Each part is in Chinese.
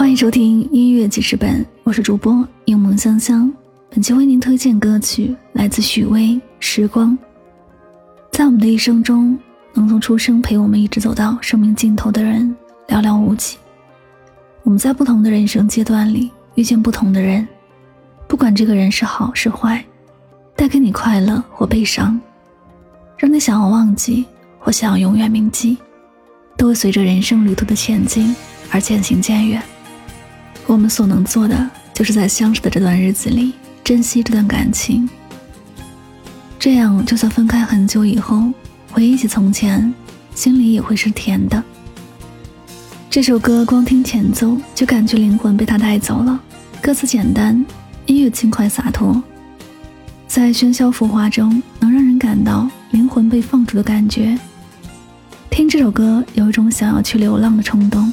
欢迎收听音乐记事本，我是主播柠檬香香。本期为您推荐歌曲来自许巍《时光》。在我们的一生中，能从出生陪我们一直走到生命尽头的人寥寥无几。我们在不同的人生阶段里遇见不同的人，不管这个人是好是坏，带给你快乐或悲伤，让你想要忘记或想要永远铭记，都会随着人生旅途的前进而渐行渐远。我们所能做的，就是在相识的这段日子里珍惜这段感情。这样，就算分开很久以后，回忆起从前，心里也会是甜的。这首歌光听前奏就感觉灵魂被他带走了，歌词简单，音乐轻快洒脱，在喧嚣浮华中能让人感到灵魂被放逐的感觉。听这首歌，有一种想要去流浪的冲动。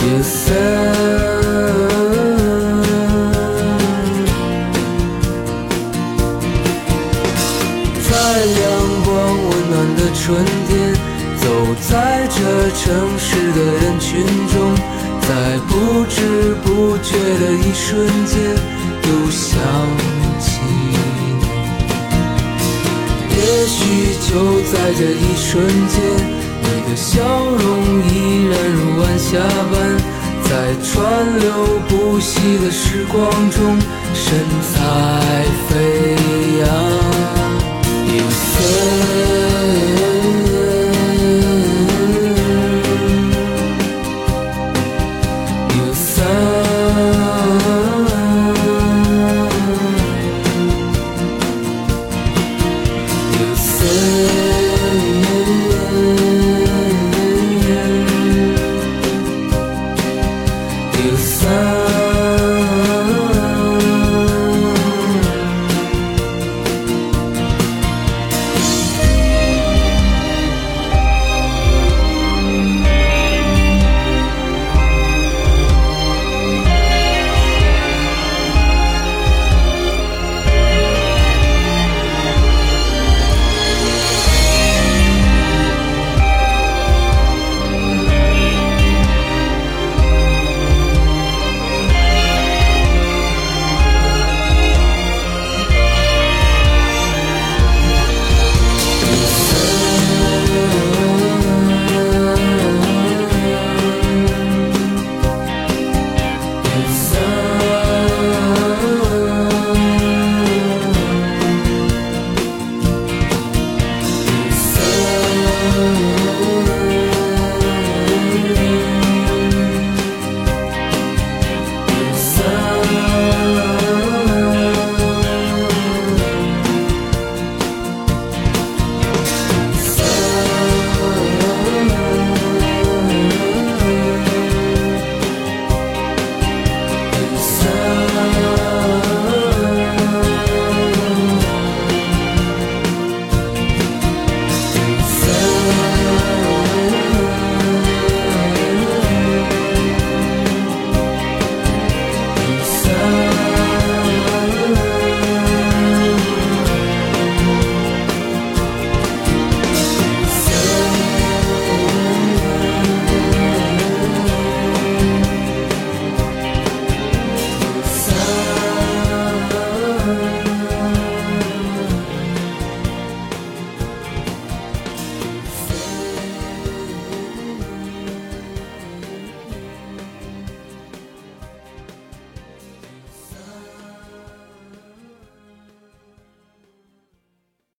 夜色在阳光温暖的春天，走在这城市的人群中，在不知不觉的一瞬间，又想起你。也许就在这一瞬间，你的笑容依然如下班，在川流不息的时光中，神采飞扬。